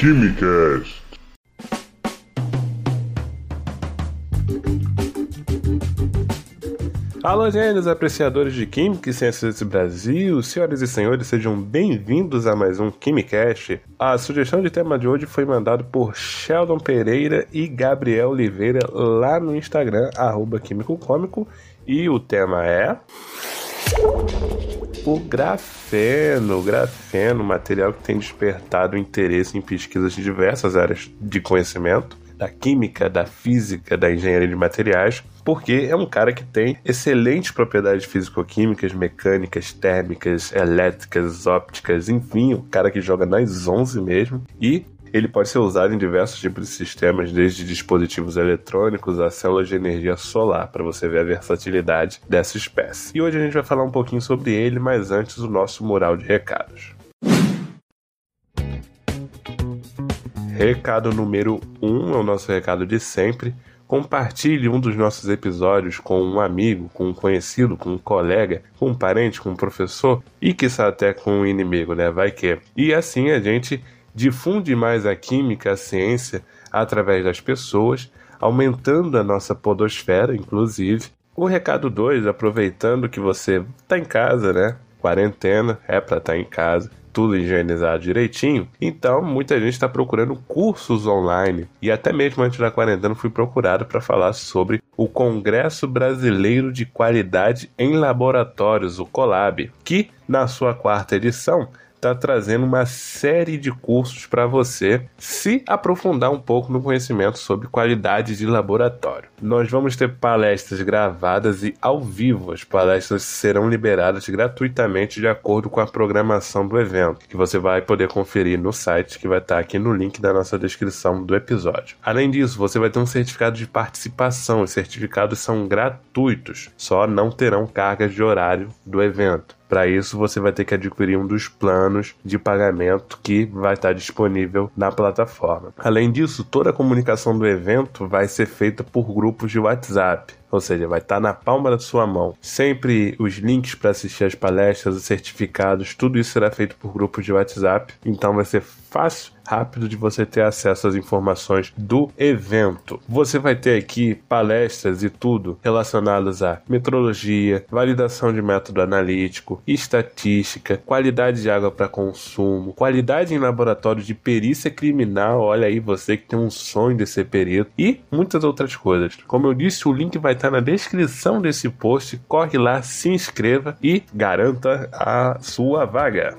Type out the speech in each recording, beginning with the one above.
Quimicast. Alô, gênios, apreciadores de Química e Ciências desse Brasil, senhoras e senhores, sejam bem-vindos a mais um Quimicast. A sugestão de tema de hoje foi mandada por Sheldon Pereira e Gabriel Oliveira lá no Instagram, arroba Químico Cômico, e o tema é o grafeno. Grafeno, material que tem despertado interesse em pesquisas de diversas áreas de conhecimento, da química, da física, da engenharia de materiais, porque é um cara que tem excelentes propriedades físico-químicas, mecânicas, térmicas, elétricas, ópticas, enfim, o cara que joga nas 11 mesmo, e ele pode ser usado em diversos tipos de sistemas, desde dispositivos eletrônicos a células de energia solar, para você ver a versatilidade dessa espécie. E hoje a gente vai falar um pouquinho sobre ele, mas antes o nosso mural de recados. Recado número 1 um, é o nosso recado de sempre. Compartilhe um dos nossos episódios com um amigo, com um conhecido, com um colega, com um parente, com um professor e que até com um inimigo, né? Vai que. E assim a gente difunde mais a química, a ciência através das pessoas, aumentando a nossa podosfera, inclusive. O recado 2, aproveitando que você está em casa, né? Quarentena, é para estar tá em casa tudo higienizado direitinho. Então, muita gente está procurando cursos online. E até mesmo antes da quarentena fui procurado para falar sobre o Congresso Brasileiro de Qualidade em Laboratórios, o COLAB, que na sua quarta edição está trazendo uma série de cursos para você se aprofundar um pouco no conhecimento sobre qualidade de laboratório. Nós vamos ter palestras gravadas e ao vivo. As palestras serão liberadas gratuitamente de acordo com a programação do evento, que você vai poder conferir no site que vai estar aqui no link da nossa descrição do episódio. Além disso, você vai ter um certificado de participação. Os certificados são gratuitos, só não terão cargas de horário do evento. Para isso, você vai ter que adquirir um dos planos de pagamento que vai estar disponível na plataforma. Além disso, toda a comunicação do evento vai ser feita por grupos de WhatsApp. Ou seja, vai estar na palma da sua mão. Sempre os links para assistir as palestras, os certificados, tudo isso será feito por grupos de WhatsApp. Então vai ser fácil rápido de você ter acesso às informações do evento. Você vai ter aqui palestras e tudo relacionadas a metrologia, validação de método analítico, estatística, qualidade de água para consumo, qualidade em laboratório de perícia criminal. Olha aí você que tem um sonho de ser perito e muitas outras coisas. Como eu disse, o link vai estar na descrição desse post. Corre lá, se inscreva e garanta a sua vaga.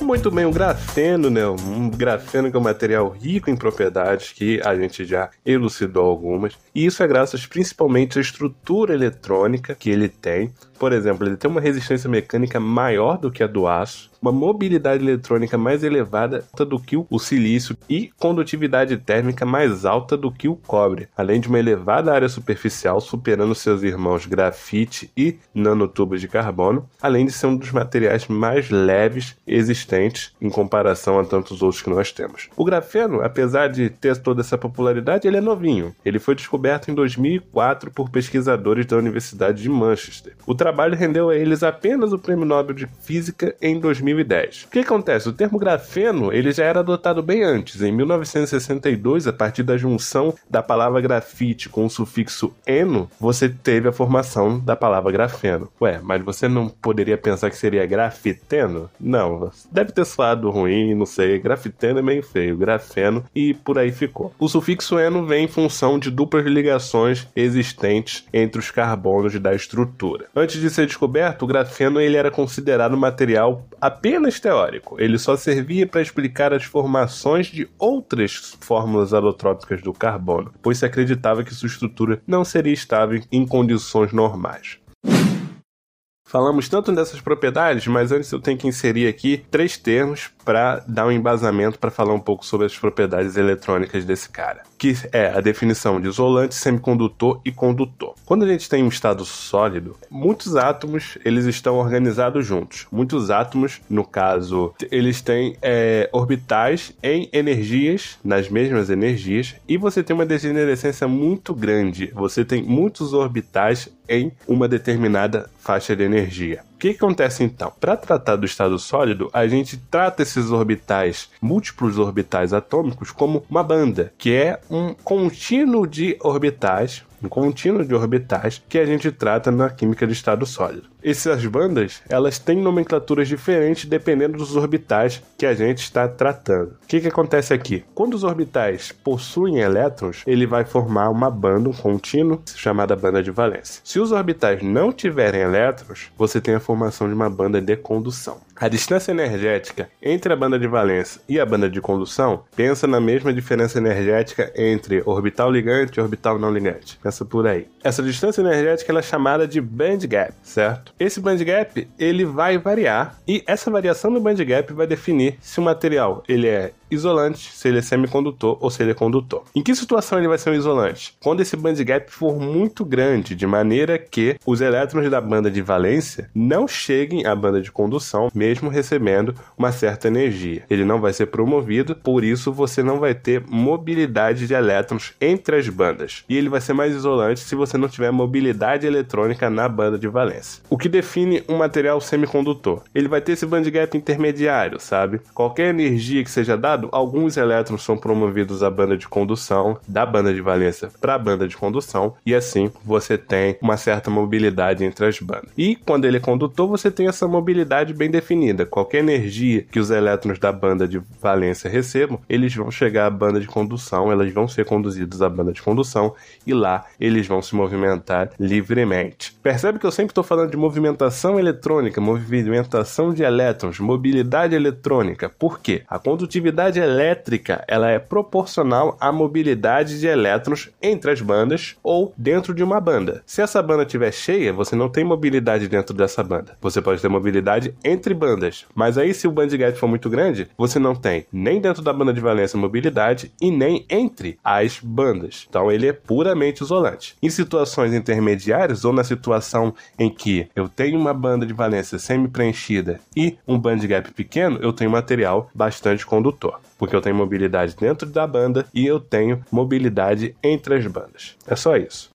Muito bem, o grafeno, né? Um grafeno que é um material rico em propriedades que a gente já elucidou algumas. E isso é graças principalmente à estrutura eletrônica que ele tem. Por exemplo, ele tem uma resistência mecânica maior do que a do aço, uma mobilidade eletrônica mais elevada do que o silício e condutividade térmica mais alta do que o cobre, além de uma elevada área superficial superando seus irmãos grafite e nanotubos de carbono, além de ser um dos materiais mais leves existentes em comparação a tantos outros que nós temos. O grafeno, apesar de ter toda essa popularidade, ele é novinho. Ele foi descoberto em 2004 por pesquisadores da Universidade de Manchester. O trabalho rendeu a eles apenas o Prêmio Nobel de Física em 2000 2010. O que acontece? O termo grafeno ele já era adotado bem antes. Em 1962, a partir da junção da palavra grafite com o sufixo eno, você teve a formação da palavra grafeno. Ué, mas você não poderia pensar que seria grafiteno? Não, deve ter soado ruim, não sei. Grafiteno é meio feio, grafeno e por aí ficou. O sufixo eno vem em função de duplas ligações existentes entre os carbonos da estrutura. Antes de ser descoberto, o grafeno ele era considerado material apenas teórico. Ele só servia para explicar as formações de outras fórmulas alotrópicas do carbono, pois se acreditava que sua estrutura não seria estável em condições normais. Falamos tanto dessas propriedades, mas antes eu tenho que inserir aqui três termos para dar um embasamento para falar um pouco sobre as propriedades eletrônicas desse cara, que é a definição de isolante, semicondutor e condutor. Quando a gente tem um estado sólido, muitos átomos eles estão organizados juntos. Muitos átomos, no caso, eles têm é, orbitais em energias, nas mesmas energias, e você tem uma degenerescência muito grande. Você tem muitos orbitais em uma determinada faixa de energia. O que acontece então? Para tratar do estado sólido, a gente trata esses orbitais, múltiplos orbitais atômicos, como uma banda, que é um contínuo de orbitais um contínuo de orbitais que a gente trata na química de estado sólido. Essas bandas, elas têm nomenclaturas diferentes dependendo dos orbitais que a gente está tratando. O que, que acontece aqui? Quando os orbitais possuem elétrons, ele vai formar uma banda, um contínuo, chamada banda de valência. Se os orbitais não tiverem elétrons, você tem a formação de uma banda de condução. A distância energética entre a banda de valência e a banda de condução pensa na mesma diferença energética entre orbital ligante e orbital não ligante. Pensa por aí. Essa distância energética é chamada de band gap, certo? Esse band gap ele vai variar e essa variação do band gap vai definir se o material ele é isolante, se ele é semicondutor ou se ele é condutor. Em que situação ele vai ser um isolante? Quando esse band gap for muito grande, de maneira que os elétrons da banda de valência não cheguem à banda de condução, mesmo recebendo uma certa energia. Ele não vai ser promovido, por isso você não vai ter mobilidade de elétrons entre as bandas. E ele vai ser mais isolante se você não tiver mobilidade eletrônica na banda de valência. O que define um material semicondutor? Ele vai ter esse band gap intermediário, sabe? Qualquer energia que seja dada alguns elétrons são promovidos à banda de condução, da banda de valência para a banda de condução, e assim você tem uma certa mobilidade entre as bandas. E quando ele é condutor, você tem essa mobilidade bem definida. Qualquer energia que os elétrons da banda de valência recebam, eles vão chegar à banda de condução, elas vão ser conduzidos à banda de condução e lá eles vão se movimentar livremente. Percebe que eu sempre estou falando de movimentação eletrônica, movimentação de elétrons, mobilidade eletrônica. Por quê? A condutividade mobilidade elétrica ela é proporcional à mobilidade de elétrons entre as bandas ou dentro de uma banda. Se essa banda estiver cheia, você não tem mobilidade dentro dessa banda. Você pode ter mobilidade entre bandas, mas aí se o band gap for muito grande, você não tem nem dentro da banda de valência mobilidade e nem entre as bandas. Então ele é puramente isolante. Em situações intermediárias ou na situação em que eu tenho uma banda de valência semi-preenchida e um band gap pequeno, eu tenho material bastante condutor porque eu tenho mobilidade dentro da banda e eu tenho mobilidade entre as bandas. É só isso.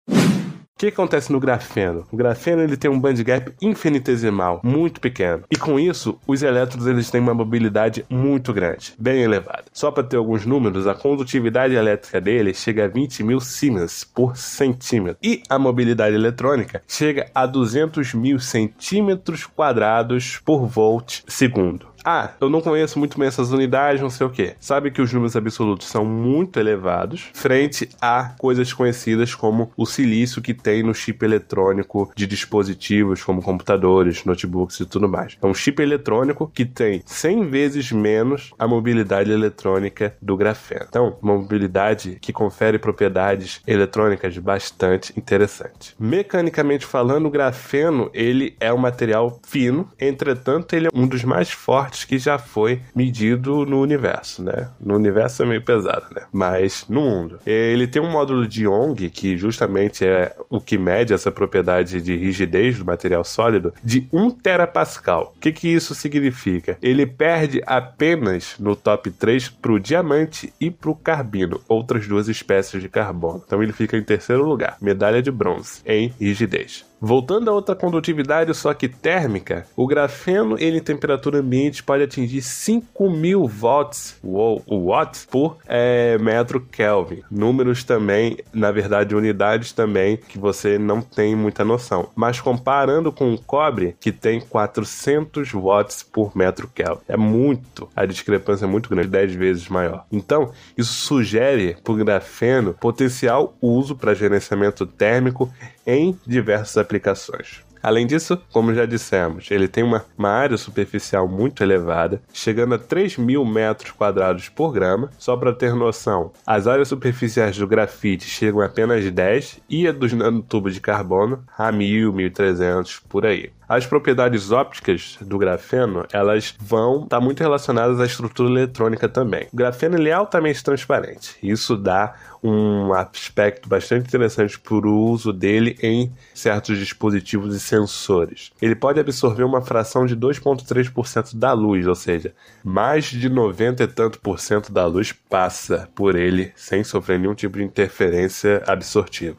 O que acontece no grafeno? O grafeno ele tem um band gap infinitesimal, muito pequeno. E com isso, os elétrons eles têm uma mobilidade muito grande, bem elevada. Só para ter alguns números, a condutividade elétrica dele chega a 20 mil Siemens por centímetro. E a mobilidade eletrônica chega a 200 mil centímetros quadrados por volt segundo. Ah, eu não conheço muito bem essas unidades, não sei o que. Sabe que os números absolutos são muito elevados frente a coisas conhecidas como o silício que tem no chip eletrônico de dispositivos como computadores, notebooks e tudo mais. É um chip eletrônico que tem 100 vezes menos a mobilidade eletrônica do grafeno. Então, uma mobilidade que confere propriedades eletrônicas bastante interessantes. Mecanicamente falando, o grafeno ele é um material fino, entretanto, ele é um dos mais fortes que já foi medido no universo, né? No universo é meio pesado, né? Mas no mundo. Ele tem um módulo de Young, que justamente é o que mede essa propriedade de rigidez do material sólido, de 1 terapascal. O que, que isso significa? Ele perde apenas no top 3 para o diamante e para o carbino, outras duas espécies de carbono. Então ele fica em terceiro lugar, medalha de bronze em rigidez. Voltando a outra condutividade, só que térmica, o grafeno ele em temperatura ambiente pode atingir 5.000 watts, watts por é, metro Kelvin. Números também, na verdade, unidades também que você não tem muita noção. Mas comparando com o cobre, que tem 400 watts por metro Kelvin, é muito, a discrepância é muito grande, 10 vezes maior. Então, isso sugere para o grafeno potencial uso para gerenciamento térmico em diversas aplicações. Além disso, como já dissemos, ele tem uma, uma área superficial muito elevada, chegando a 3 mil metros quadrados por grama. Só para ter noção, as áreas superficiais do grafite chegam a apenas 10 e a dos nanotubos de carbono a 1000, 1300 por aí. As propriedades ópticas do grafeno, elas vão estar tá muito relacionadas à estrutura eletrônica também. O grafeno ele é altamente transparente. Isso dá um aspecto bastante interessante para o uso dele em certos dispositivos e sensores. Ele pode absorver uma fração de 2,3% da luz, ou seja, mais de 90 e tanto por cento da luz passa por ele sem sofrer nenhum tipo de interferência absortiva.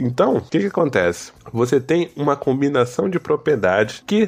Então, o que, que acontece? Você tem uma combinação de propriedades que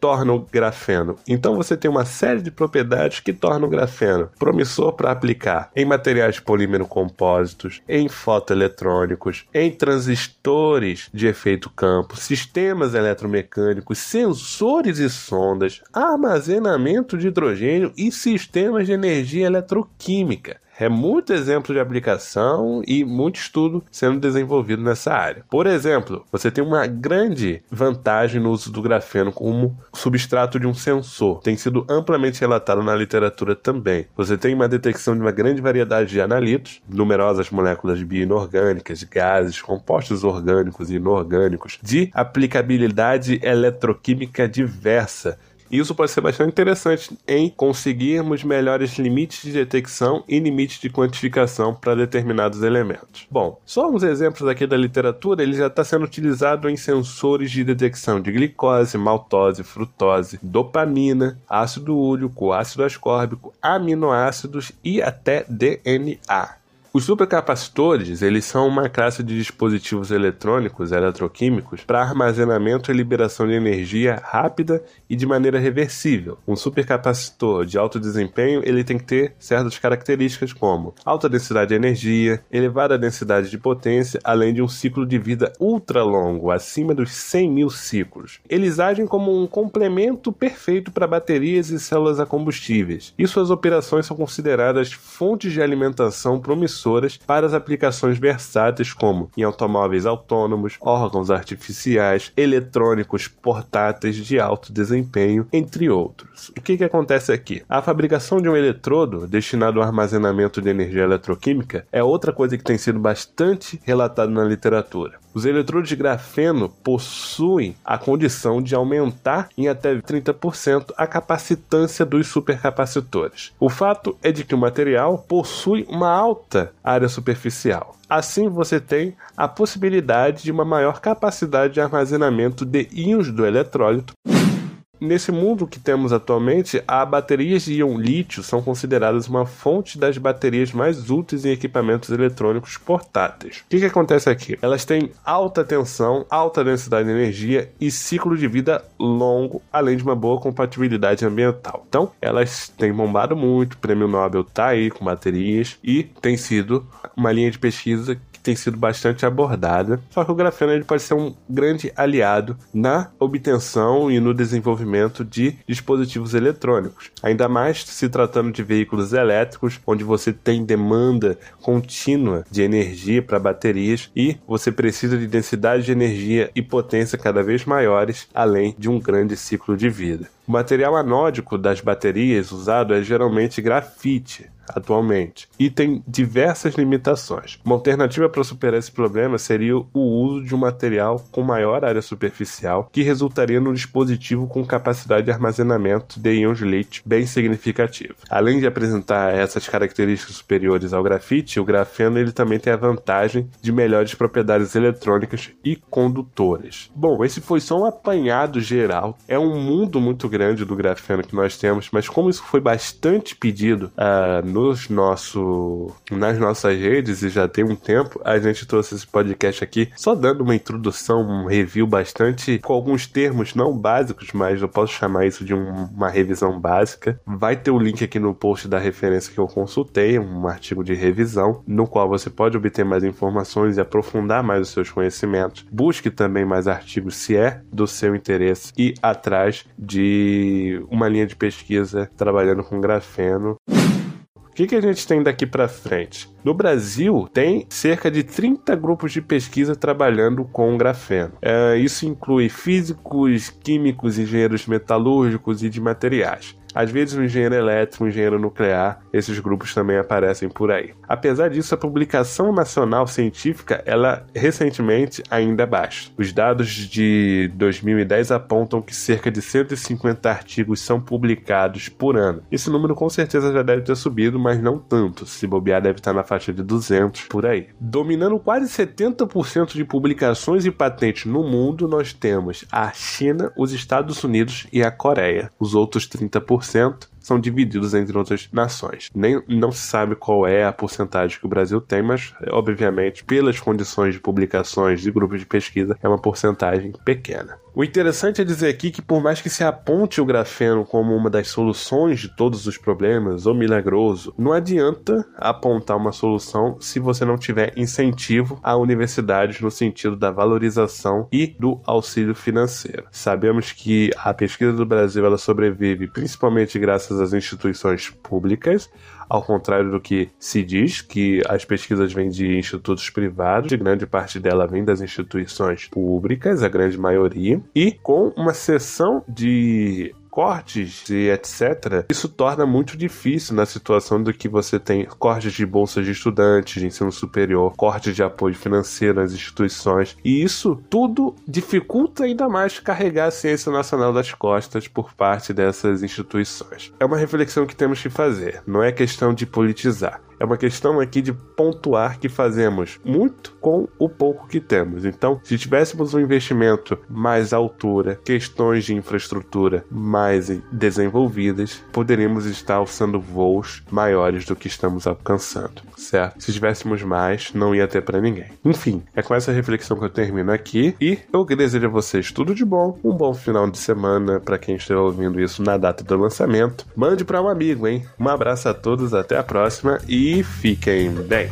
tornam o grafeno. Então você tem uma série de propriedades que tornam o grafeno promissor para aplicar em materiais polímero compósitos, em fotoeletrônicos, em transistores de efeito campo, sistemas eletromecânicos, sensores e sondas, armazenamento de hidrogênio e sistemas de energia eletroquímica. É muito exemplo de aplicação e muito estudo sendo desenvolvido nessa área. Por exemplo, você tem uma grande vantagem no uso do grafeno como substrato de um sensor. Tem sido amplamente relatado na literatura também. Você tem uma detecção de uma grande variedade de analitos, numerosas moléculas bioinorgânicas, gases, compostos orgânicos e inorgânicos, de aplicabilidade eletroquímica diversa isso pode ser bastante interessante em conseguirmos melhores limites de detecção e limites de quantificação para determinados elementos. Bom, só uns exemplos aqui da literatura, ele já está sendo utilizado em sensores de detecção de glicose, maltose, frutose, dopamina, ácido úrico, ácido ascórbico, aminoácidos e até DNA. Os supercapacitores, eles são uma classe de dispositivos eletrônicos eletroquímicos para armazenamento e liberação de energia rápida e de maneira reversível. Um supercapacitor de alto desempenho, ele tem que ter certas características como alta densidade de energia, elevada densidade de potência, além de um ciclo de vida ultra longo, acima dos 100 mil ciclos. Eles agem como um complemento perfeito para baterias e células a combustíveis, e suas operações são consideradas fontes de alimentação promissoras para as aplicações versáteis como em automóveis autônomos, órgãos artificiais, eletrônicos portáteis de alto desempenho, entre outros. O que, que acontece aqui? A fabricação de um eletrodo destinado ao armazenamento de energia eletroquímica é outra coisa que tem sido bastante relatada na literatura. Os eletrodos de grafeno possuem a condição de aumentar em até 30% a capacitância dos supercapacitores. O fato é de que o material possui uma alta área superficial. Assim, você tem a possibilidade de uma maior capacidade de armazenamento de íons do eletrólito nesse mundo que temos atualmente, as baterias de íon lítio são consideradas uma fonte das baterias mais úteis em equipamentos eletrônicos portáteis. O que, que acontece aqui? Elas têm alta tensão, alta densidade de energia e ciclo de vida longo, além de uma boa compatibilidade ambiental. Então, elas têm bombado muito, o prêmio Nobel está aí com baterias e tem sido uma linha de pesquisa tem sido bastante abordada. Só que o grafeno ele pode ser um grande aliado na obtenção e no desenvolvimento de dispositivos eletrônicos. Ainda mais se tratando de veículos elétricos, onde você tem demanda contínua de energia para baterias e você precisa de densidade de energia e potência cada vez maiores, além de um grande ciclo de vida. O material anódico das baterias usado é geralmente grafite, atualmente e tem diversas limitações. Uma alternativa para superar esse problema seria o uso de um material com maior área superficial que resultaria num dispositivo com capacidade de armazenamento de íons lítio bem significativo. Além de apresentar essas características superiores ao grafite, o grafeno ele também tem a vantagem de melhores propriedades eletrônicas e condutoras. Bom, esse foi só um apanhado geral. É um mundo muito grande do grafeno que nós temos, mas como isso foi bastante pedido uh, nos nosso, nas nossas redes e já tem um tempo, a gente trouxe esse podcast aqui só dando uma introdução, um review bastante com alguns termos não básicos, mas eu posso chamar isso de um, uma revisão básica. Vai ter o link aqui no post da referência que eu consultei, um artigo de revisão, no qual você pode obter mais informações e aprofundar mais os seus conhecimentos. Busque também mais artigos se é do seu interesse e atrás de uma linha de pesquisa trabalhando com grafeno. O que, que a gente tem daqui para frente? No Brasil, tem cerca de 30 grupos de pesquisa trabalhando com grafeno. É, isso inclui físicos, químicos, engenheiros metalúrgicos e de materiais. Às vezes um engenheiro elétrico, um engenheiro nuclear, esses grupos também aparecem por aí. Apesar disso, a publicação nacional científica, ela recentemente ainda é baixa. Os dados de 2010 apontam que cerca de 150 artigos são publicados por ano. Esse número com certeza já deve ter subido, mas não tanto. Se bobear, deve estar na faixa de 200 por aí. Dominando quase 70% de publicações e patentes no mundo, nós temos a China, os Estados Unidos e a Coreia. Os outros 30% 100% são divididos entre outras nações. Nem não se sabe qual é a porcentagem que o Brasil tem, mas obviamente pelas condições de publicações de grupos de pesquisa é uma porcentagem pequena. O interessante é dizer aqui que, por mais que se aponte o grafeno como uma das soluções de todos os problemas, ou milagroso, não adianta apontar uma solução se você não tiver incentivo a universidades no sentido da valorização e do auxílio financeiro. Sabemos que a pesquisa do Brasil ela sobrevive principalmente graças às instituições públicas, ao contrário do que se diz, que as pesquisas vêm de institutos privados, grande parte dela vem das instituições públicas, a grande maioria, e com uma seção de cortes e etc., isso torna muito difícil na situação do que você tem cortes de bolsas de estudantes, de ensino superior, cortes de apoio financeiro nas instituições, e isso tudo dificulta ainda mais carregar a ciência nacional das costas por parte dessas instituições. É uma reflexão que temos que fazer, não é questão de politizar. É uma questão aqui de pontuar que fazemos muito com o pouco que temos. Então, se tivéssemos um investimento mais à altura, questões de infraestrutura mais desenvolvidas, poderíamos estar alçando voos maiores do que estamos alcançando, certo? Se tivéssemos mais, não ia ter para ninguém. Enfim, é com essa reflexão que eu termino aqui e eu desejo a vocês tudo de bom, um bom final de semana para quem estiver ouvindo isso na data do lançamento. Mande para um amigo, hein? Um abraço a todos, até a próxima e e fiquem bem.